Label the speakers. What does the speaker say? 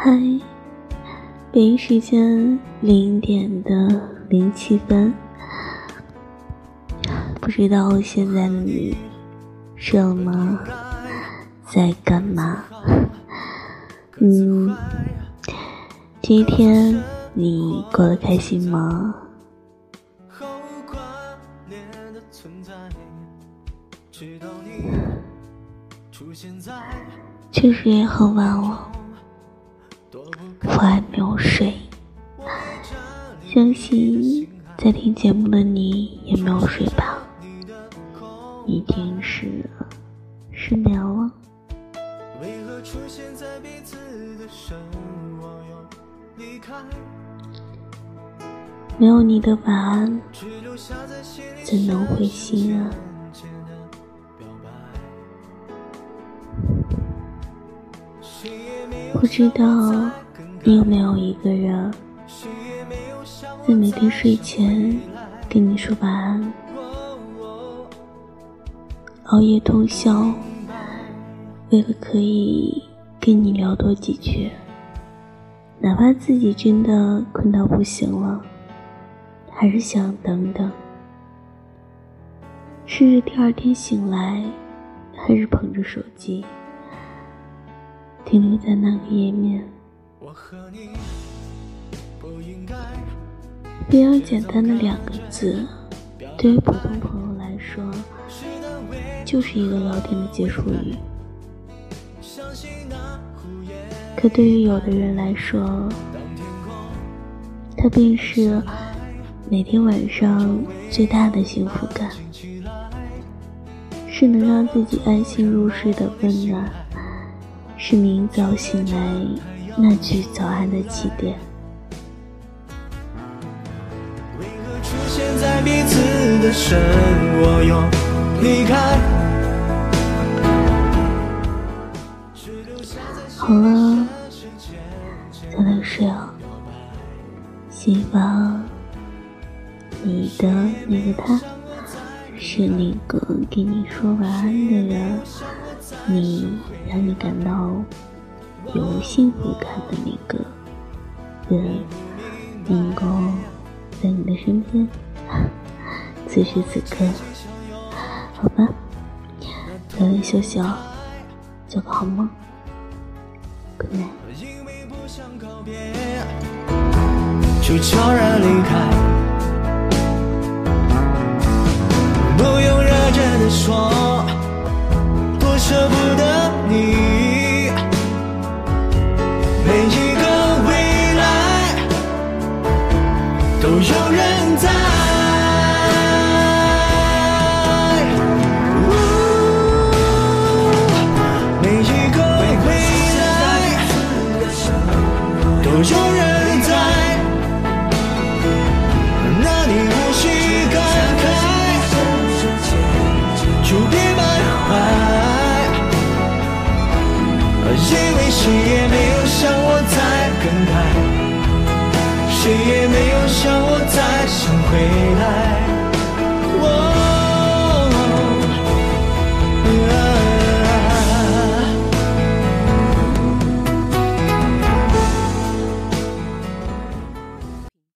Speaker 1: 嗨，北京时间零点的零七分，不知道现在的你睡了吗？在干嘛？嗯，今天你过得开心吗？确实也很晚了，我还没有睡。相信在听节目的你也没有睡吧？一定是失眠了。没有你的晚安，怎能会心安？不知道你有没有一个人，在每天睡前跟你说晚安，熬夜通宵，为了可以跟你聊多几句，哪怕自己真的困到不行了，还是想等等，甚至第二天醒来，还是捧着手机。停留在那个页面，我和你不应该非常简单的两个字，对于普通朋友来说，就是一个聊天的结束语。可对于有的人来说，它便是每天晚上最大的幸福感，是能让自己安心入睡的温暖。是明早醒来那句早安的起点。好了，早点睡哦。希望你的那个他，是那个给你说晚安的人。你让你感到有幸福感的那个人，能够在你的身边。此时此刻，好吧，早点休息哦，做个好梦，Good night。
Speaker 2: 不用认真的说。有人在。每一个未
Speaker 1: 来
Speaker 2: 都有人在，
Speaker 1: 那
Speaker 2: 你无需
Speaker 1: 感
Speaker 2: 慨，就别徘徊，因为谁也没有像我在更改，谁也没有像。我。想回来。